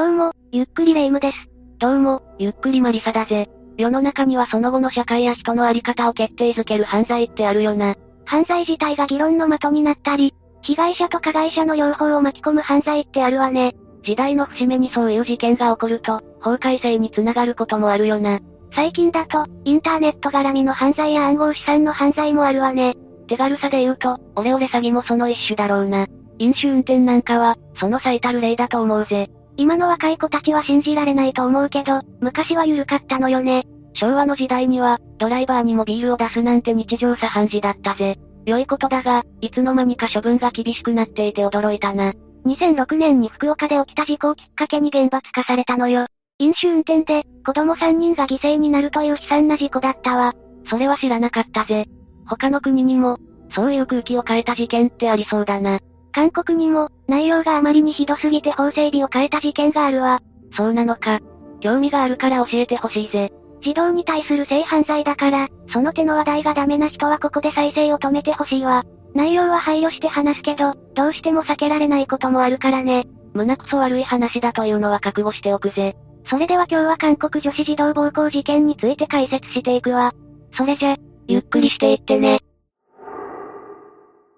どうも、ゆっくりレ夢ムです。どうも、ゆっくりマリサだぜ。世の中にはその後の社会や人のあり方を決定づける犯罪ってあるよな。犯罪自体が議論の的になったり、被害者と加害者の両方を巻き込む犯罪ってあるわね。時代の節目にそういう事件が起こると、法改正につながることもあるよな。最近だと、インターネット絡みの犯罪や暗号資産の犯罪もあるわね。手軽さで言うと、オレオレ詐欺もその一種だろうな。飲酒運転なんかは、その最たる例だと思うぜ。今の若い子たちは信じられないと思うけど、昔は緩かったのよね。昭和の時代には、ドライバーにもビールを出すなんて日常茶飯事だったぜ。良いことだが、いつの間にか処分が厳しくなっていて驚いたな。2006年に福岡で起きた事故をきっかけに厳罰化されたのよ。飲酒運転で、子供3人が犠牲になるという悲惨な事故だったわ。それは知らなかったぜ。他の国にも、そういう空気を変えた事件ってありそうだな。韓国にも、内容があまりにひどすぎて法整備を変えた事件があるわ。そうなのか。興味があるから教えてほしいぜ。児童に対する性犯罪だから、その手の話題がダメな人はここで再生を止めてほしいわ。内容は配慮して話すけど、どうしても避けられないこともあるからね。胸くそ悪い話だというのは覚悟しておくぜ。それでは今日は韓国女子児童暴行事件について解説していくわ。それじゃ、ゆっくりしていってね。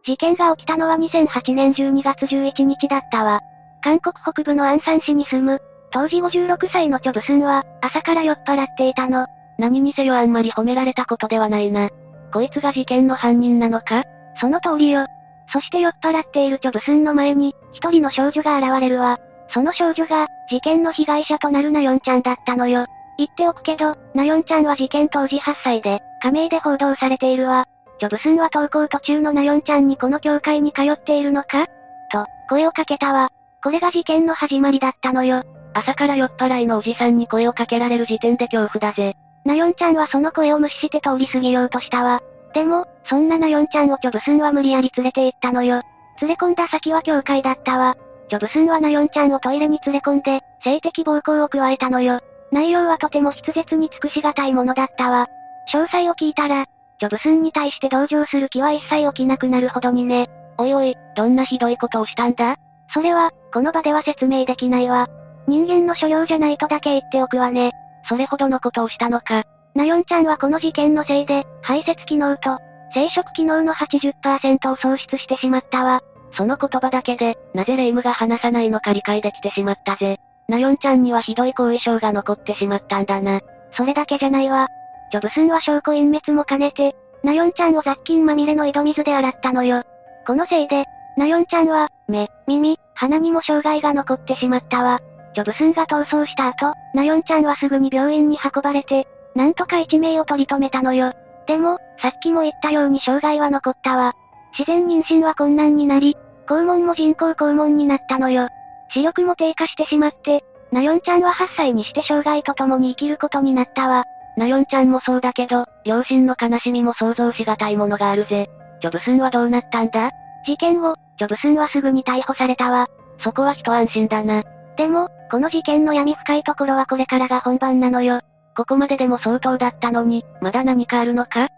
事件が起きたのは2008年12月11日だったわ。韓国北部のアンサン市に住む、当時56歳のチョブスンは、朝から酔っ払っていたの。何にせよあんまり褒められたことではないな。こいつが事件の犯人なのか？その通りよ。そして酔っ払っているチョブスンの前に、一人の少女が現れるわ。その少女が、事件の被害者となるナヨンちゃんだったのよ。言っておくけど、ナヨンちゃんは事件当時8歳で、仮名で報道されているわ。ジョブスンは登校途中のナヨンちゃんにこの教会に通っているのか？と、声をかけたわ。これが事件の始まりだったのよ。朝から酔っ払いのおじさんに声をかけられる時点で恐怖だぜ。ナヨンちゃんはその声を無視して通り過ぎようとしたわ。でも、そんなナヨンちゃんをチョブスンは無理やり連れて行ったのよ。連れ込んだ先は教会だったわ。チョブスンはナヨンちゃんをトイレに連れ込んで、性的暴行を加えたのよ。内容はとても筆舌に尽くしがたいものだったわ。詳細を聞いたら、ジョブスンに対して同情する気は一切起きなくなるほどにね。おいおい、どんなひどいことをしたんだ？それは、この場では説明できないわ。人間の所領じゃないとだけ言っておくわね。それほどのことをしたのか。ナヨンちゃんはこの事件のせいで、排泄機能と、生殖機能の80%を喪失してしまったわ。その言葉だけで、なぜレイムが話さないのか理解できてしまったぜ。ナヨンちゃんにはひどい後遺症が残ってしまったんだな。それだけじゃないわ。ジョブスンは証拠隠滅も兼ねて、ナヨンちゃんを雑菌まみれの井戸水で洗ったのよ。このせいで、ナヨンちゃんは、目、耳、鼻にも障害が残ってしまったわ。ジョブスンが逃走した後、ナヨンちゃんはすぐに病院に運ばれて、なんとか一命を取り留めたのよ。でも、さっきも言ったように障害は残ったわ。自然妊娠は困難になり、肛門も人工肛門になったのよ。視力も低下してしまって、ナヨンちゃんは8歳にして障害と共に生きることになったわ。ナヨンちゃんもそうだけど、両親の悲しみも想像しがたいものがあるぜ。ジョブスンはどうなったんだ？事件後、ジョブスンはすぐに逮捕されたわ。そこは一安心だな。でも、この事件の闇深いところはこれからが本番なのよ。ここまででも相当だったのに、まだ何かあるのか？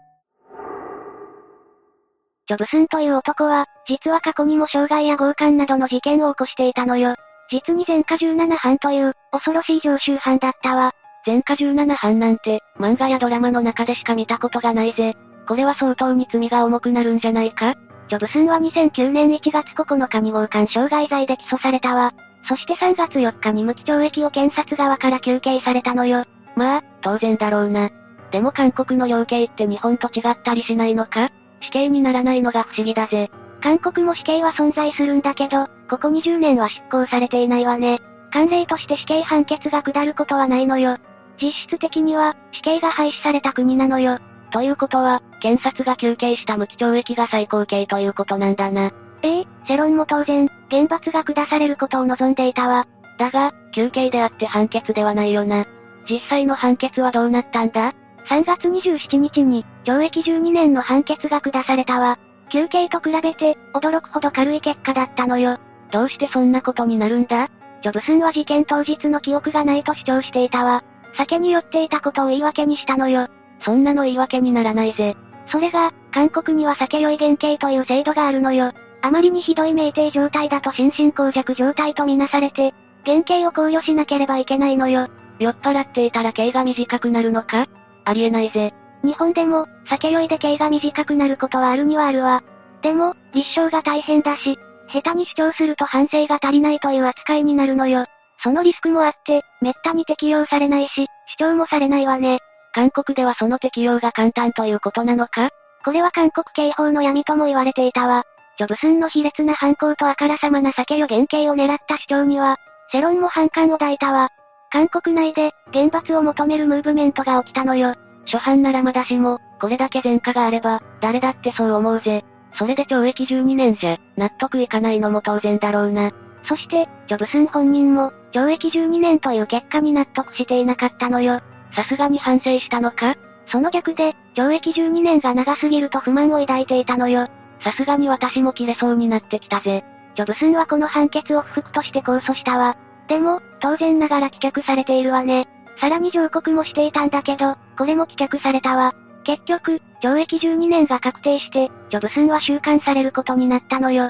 ジョブスンという男は、実は過去にも傷害や強姦などの事件を起こしていたのよ。実に前科17犯という、恐ろしい常習犯だったわ。前科17犯なんて、漫画やドラマの中でしか見たことがないぜ。これは相当に罪が重くなるんじゃないか？ジョブスンは2009年1月9日に強姦傷害罪で起訴されたわ。そして3月4日に無期懲役を検察側から求刑されたのよ。まあ、当然だろうな。でも韓国の量刑って日本と違ったりしないのか？死刑にならないのが不思議だぜ。韓国も死刑は存在するんだけど、ここ20年は執行されていないわね。慣例として死刑判決が下ることはないのよ。実質的には、死刑が廃止された国なのよ。ということは、検察が求刑した無期懲役が最高刑ということなんだな。ええ世論も当然、厳罰が下されることを望んでいたわ。だが、求刑であって判決ではないよな。実際の判決はどうなったんだ ?3 月27日に、懲役12年の判決が下されたわ。求刑と比べて、驚くほど軽い結果だったのよ。どうしてそんなことになるんだ？ジョブスンは事件当日の記憶がないと主張していたわ。酒に酔っていたことを言い訳にしたのよ。そんなの言い訳にならないぜ。それが、韓国には酒酔い減刑という制度があるのよ。あまりにひどい酩酊状態だと心神耗弱状態とみなされて、原型を考慮しなければいけないのよ。酔っ払っていたら刑が短くなるのか？ありえないぜ。日本でも、酒酔いで刑が短くなることはあるにはあるわ。でも、立証が大変だし、下手に主張すると反省が足りないという扱いになるのよ。そのリスクもあって、めったに適用されないし、主張もされないわね。韓国ではその適用が簡単ということなのか？これは韓国刑法の闇とも言われていたわ。ジョブスンの卑劣な犯行とあからさまな酒よ原型を狙った主張には、世論も反感を抱いたわ。韓国内で、厳罰を求めるムーブメントが起きたのよ。初犯ならまだしも、これだけ前科があれば、誰だってそう思うぜ。それで懲役12年じゃ、納得いかないのも当然だろうな。そして、ジョブスン本人も、懲役12年という結果に納得していなかったのよ。さすがに反省したのか？その逆で、懲役12年が長すぎると不満を抱いていたのよ。さすがに私も切れそうになってきたぜ。ジョブスンはこの判決を不服として控訴したわ。でも、当然ながら棄却されているわね。さらに上告もしていたんだけど、これも棄却されたわ。結局、懲役12年が確定して、ジョブスンは収監されることになったのよ。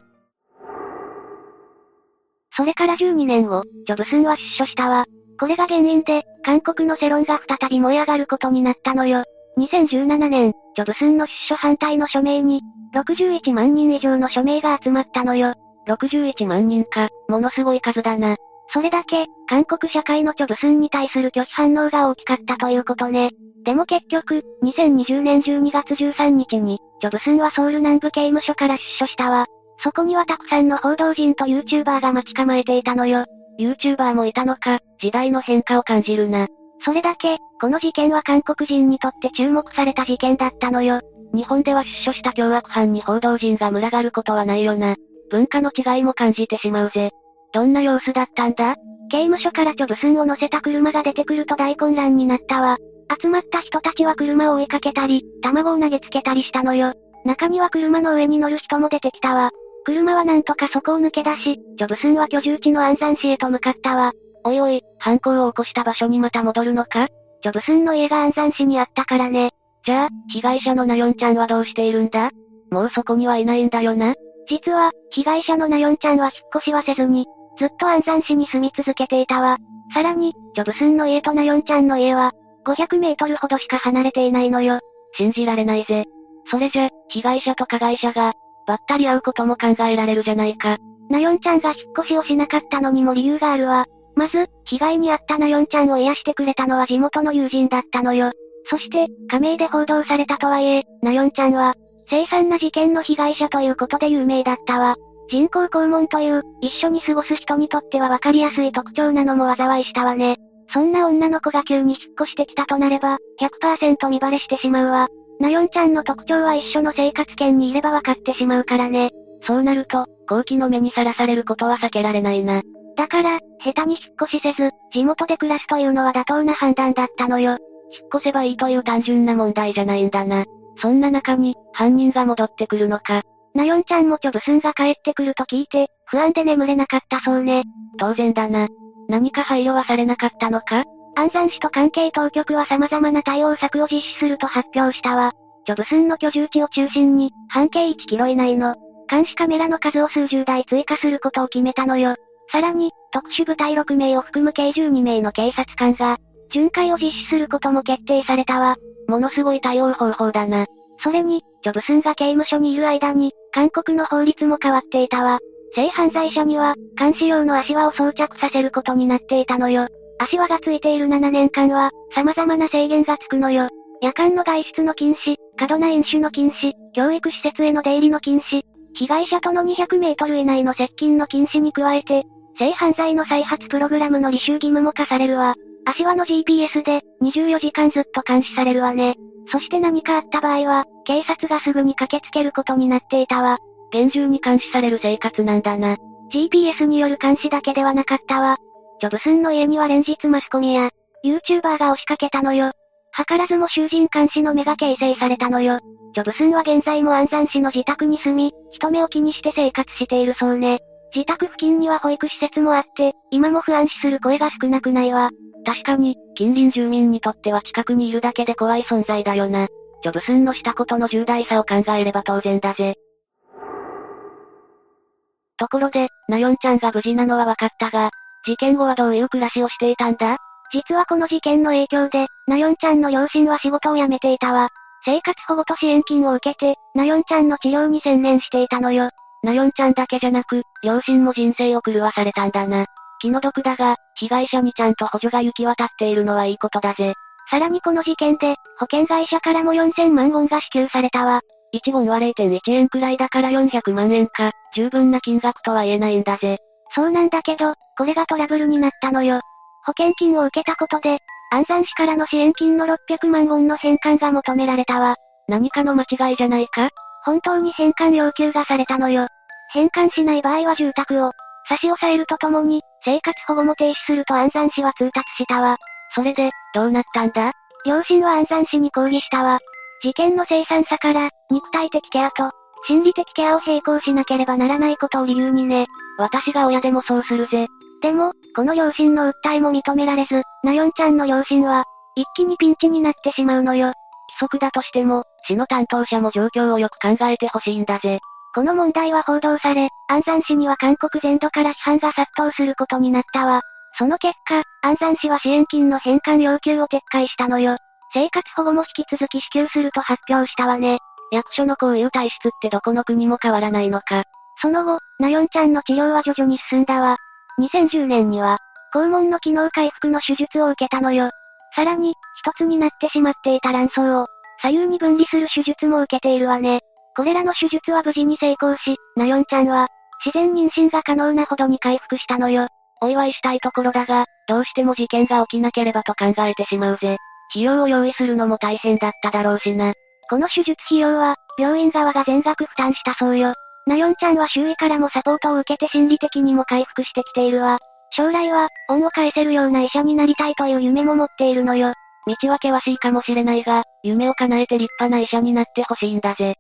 それから12年後、ジョブスンは出所したわ。これが原因で、韓国の世論が再び燃え上がることになったのよ。2017年、ジョブスンの出所反対の署名に、61万人以上の署名が集まったのよ。61万人か、ものすごい数だな。それだけ、韓国社会のジョブスンに対する拒否反応が大きかったということね。でも結局、2020年12月13日に、ジョブスンはソウル南部刑務所から出所したわ。そこにはたくさんの報道陣と YouTuber が待ち構えていたのよ。YouTuber もいたのか、時代の変化を感じるな。それだけ、この事件は韓国人にとって注目された事件だったのよ。日本では出所した凶悪犯に報道陣が群がることはないよな。文化の違いも感じてしまうぜ。どんな様子だったんだ？刑務所からチョブスンを乗せた車が出てくると大混乱になったわ。集まった人たちは車を追いかけたり、卵を投げつけたりしたのよ。中には車の上に乗る人も出てきたわ。車はなんとかそこを抜け出し、ジョブスンは居住地の安山市へと向かったわ。おいおい、犯行を起こした場所にまた戻るのか？ジョブスンの家が安山市にあったからね。じゃあ、被害者のナヨンちゃんはどうしているんだ？もうそこにはいないんだよな実は、被害者のナヨンちゃんは引っ越しはせずに、ずっと安山市に住み続けていたわ。さらに、ジョブスンの家とナヨンちゃんの家は、500メートルほどしか離れていないのよ。信じられないぜ。それじゃ、被害者と加害者が、ばったり会うことも考えられるじゃないか。ナヨンちゃんが引っ越しをしなかったのにも理由があるわ。まず、被害に遭ったナヨンちゃんを癒してくれたのは地元の友人だったのよ。そして、加盟で報道されたとはいえ、ナヨンちゃんは、凄惨な事件の被害者ということで有名だったわ。人工肛門という、一緒に過ごす人にとってはわかりやすい特徴なのも災いしたわね。そんな女の子が急に引っ越してきたとなれば、100%見バレしてしまうわ。ナヨンちゃんの特徴は一緒の生活圏にいればわかってしまうからね。そうなると、後期の目にさらされることは避けられないな。だから、下手に引っ越しせず、地元で暮らすというのは妥当な判断だったのよ。引っ越せばいいという単純な問題じゃないんだな。そんな中に、犯人が戻ってくるのか。ナヨンちゃんもチョブスンが帰ってくると聞いて、不安で眠れなかったそうね。当然だな。何か配慮はされなかったのか？安山市と関係当局は様々な対応策を実施すると発表したわ。ジョブスンの居住地を中心に、半径1キロ以内の、監視カメラの数を数十台追加することを決めたのよ。さらに、特殊部隊6名を含む計12名の警察官が、巡回を実施することも決定されたわ。ものすごい対応方法だな。それに、ジョブスンが刑務所にいる間に、韓国の法律も変わっていたわ。性犯罪者には、監視用の足輪を装着させることになっていたのよ。足輪がついている7年間は、様々な制限がつくのよ。夜間の外出の禁止、過度な飲酒の禁止、教育施設への出入りの禁止、被害者との200メートル以内の接近の禁止に加えて、性犯罪の再発プログラムの履修義務も課されるわ。足輪の GPS で、24時間ずっと監視されるわね。そして何かあった場合は、警察がすぐに駆けつけることになっていたわ。厳重に監視される生活なんだな。GPS による監視だけではなかったわ。ジョブスンの家には連日マスコミや、YouTuber が押しかけたのよ。図らずも囚人監視の目が形成されたのよ。ジョブスンは現在も安山市の自宅に住み、人目を気にして生活しているそうね。自宅付近には保育施設もあって、今も不安視する声が少なくないわ。確かに、近隣住民にとっては近くにいるだけで怖い存在だよな。ジョブスンのしたことの重大さを考えれば当然だぜ。ところで、ナヨンちゃんが無事なのは分かったが、事件後はどういう暮らしをしていたんだ？実はこの事件の影響で、なよんちゃんの両親は仕事を辞めていたわ。生活保護と支援金を受けて、なよんちゃんの治療に専念していたのよ。なよんちゃんだけじゃなく、両親も人生を狂わされたんだな。気の毒だが、被害者にちゃんと補助が行き渡っているのはいいことだぜ。さらにこの事件で、保険会社からも4000万ウォンが支給されたわ。1ウォンは0.1円くらいだから400万円か、十分な金額とは言えないんだぜ。そうなんだけど、これがトラブルになったのよ。保険金を受けたことで、安山市からの支援金の600万ウォンの返還が求められたわ。何かの間違いじゃないか？本当に返還要求がされたのよ。返還しない場合は住宅を差し押さえるとともに、生活保護も停止すると安山市は通達したわ。それで、どうなったんだ？両親は安山市に抗議したわ。事件の凄惨さから、肉体的ケアと、心理的ケアを並行しなければならないことを理由にね。私が親でもそうするぜ。でも、この両親の訴えも認められず、なよんちゃんの両親は、一気にピンチになってしまうのよ。規則だとしても、市の担当者も状況をよく考えてほしいんだぜ。この問題は報道され、安山市には韓国全土から批判が殺到することになったわ。その結果、安山市は支援金の返還要求を撤回したのよ。生活保護も引き続き支給すると発表したわね。役所のこういう体質ってどこの国も変わらないのか。その後、なよんちゃんの治療は徐々に進んだわ。2010年には、肛門の機能回復の手術を受けたのよ。さらに、一つになってしまっていた卵巣を、左右に分離する手術も受けているわね。これらの手術は無事に成功し、なよんちゃんは、自然妊娠が可能なほどに回復したのよ。お祝いしたいところだが、どうしても事件が起きなければと考えてしまうぜ。費用を用意するのも大変だっただろうしな。この手術費用は、病院側が全額負担したそうよ。なよんちゃんは周囲からもサポートを受けて心理的にも回復してきているわ。将来は、恩を返せるような医者になりたいという夢も持っているのよ。道は険しいかもしれないが、夢を叶えて立派な医者になってほしいんだぜ。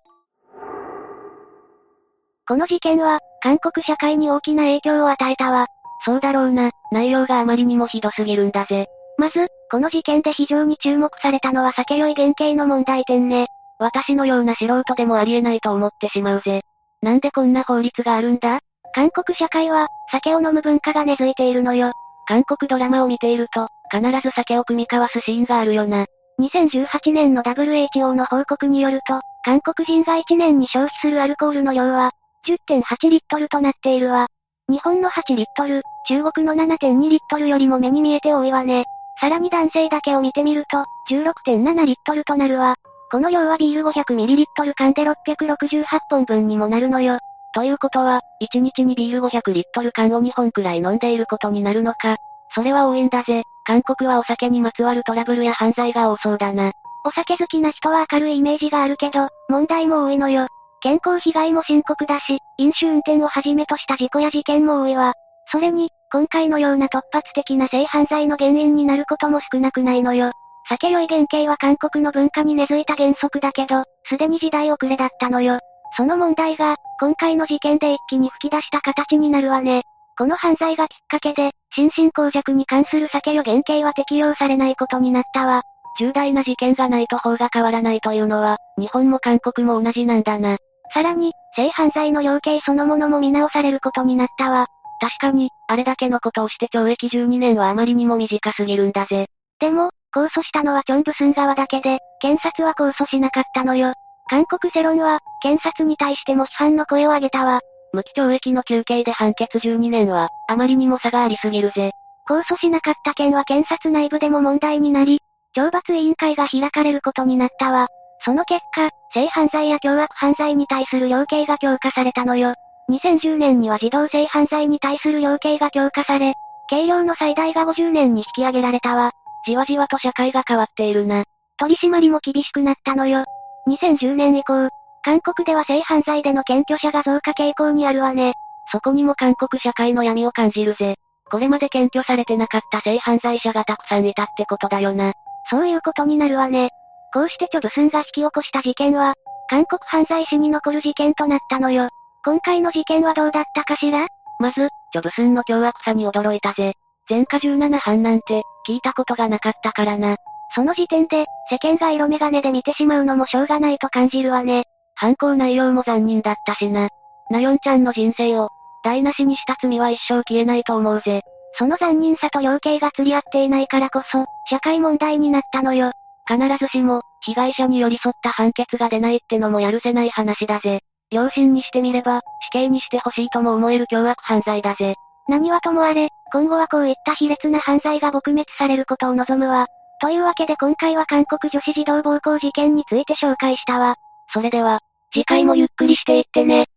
この事件は、韓国社会に大きな影響を与えたわ。そうだろうな、内容があまりにもひどすぎるんだぜ。まず、この事件で非常に注目されたのは酒酔い原型の問題点ね。私のような素人でもありえないと思ってしまうぜ。なんでこんな法律があるんだ？韓国社会は、酒を飲む文化が根付いているのよ。韓国ドラマを見ていると、必ず酒を組み交わすシーンがあるよな。2018年の WHO の報告によると、韓国人が1年に消費するアルコールの量は、10.8リットルとなっているわ。日本の8リットル、中国の7.2リットルよりも目に見えて多いわね。さらに男性だけを見てみると、16.7リットルとなるわ。この量はビール 500ml 缶で668本分にもなるのよ。ということは、1日にビール500リットル缶を2本くらい飲んでいることになるのか。それは多いんだぜ。韓国はお酒にまつわるトラブルや犯罪が多そうだな。お酒好きな人は明るいイメージがあるけど、問題も多いのよ。健康被害も深刻だし、飲酒運転をはじめとした事故や事件も多いわ。それに、今回のような突発的な性犯罪の原因になることも少なくないのよ。酒酔い原型は韓国の文化に根付いた原則だけど、すでに時代遅れだったのよ。その問題が、今回の事件で一気に吹き出した形になるわね。この犯罪がきっかけで、心神耗弱に関する酒酔原型は適用されないことになったわ。重大な事件がないと法が変わらないというのは、日本も韓国も同じなんだな。さらに、性犯罪の量刑そのものも見直されることになったわ。確かに、あれだけのことをして懲役12年はあまりにも短すぎるんだぜ。でも、控訴したのはチョンブスン側だけで、検察は控訴しなかったのよ。韓国世論は、検察に対しても批判の声を上げたわ。無期懲役の休刑で判決12年は、あまりにも差がありすぎるぜ。控訴しなかった件は検察内部でも問題になり、懲罰委員会が開かれることになったわ。その結果、性犯罪や凶悪犯罪に対する量刑が強化されたのよ。2010年には児童性犯罪に対する量刑が強化され、刑量の最大が50年に引き上げられたわ。じわじわと社会が変わっているな。取り締まりも厳しくなったのよ。2010年以降、韓国では性犯罪での検挙者が増加傾向にあるわね。そこにも韓国社会の闇を感じるぜ。これまで検挙されてなかった性犯罪者がたくさんいたってことだよな。そういうことになるわね。こうしてチョブスンが引き起こした事件は、韓国犯罪史に残る事件となったのよ。今回の事件はどうだったかしら？まず、チョブスンの凶悪さに驚いたぜ。前科17犯なんて、聞いたことがなかったからな。その時点で、世間が色眼鏡で見てしまうのもしょうがないと感じるわね。犯行内容も残忍だったしな。なよんちゃんの人生を、台無しにした罪は一生消えないと思うぜ。その残忍さと量刑が釣り合っていないからこそ、社会問題になったのよ。必ずしも、被害者に寄り添った判決が出ないってのもやるせない話だぜ。両親にしてみれば、死刑にしてほしいとも思える凶悪犯罪だぜ。何はともあれ、今後はこういった卑劣な犯罪が撲滅されることを望むわ。というわけで今回は韓国女子児童暴行事件について紹介したわ。それでは、次回もゆっくりしていってね。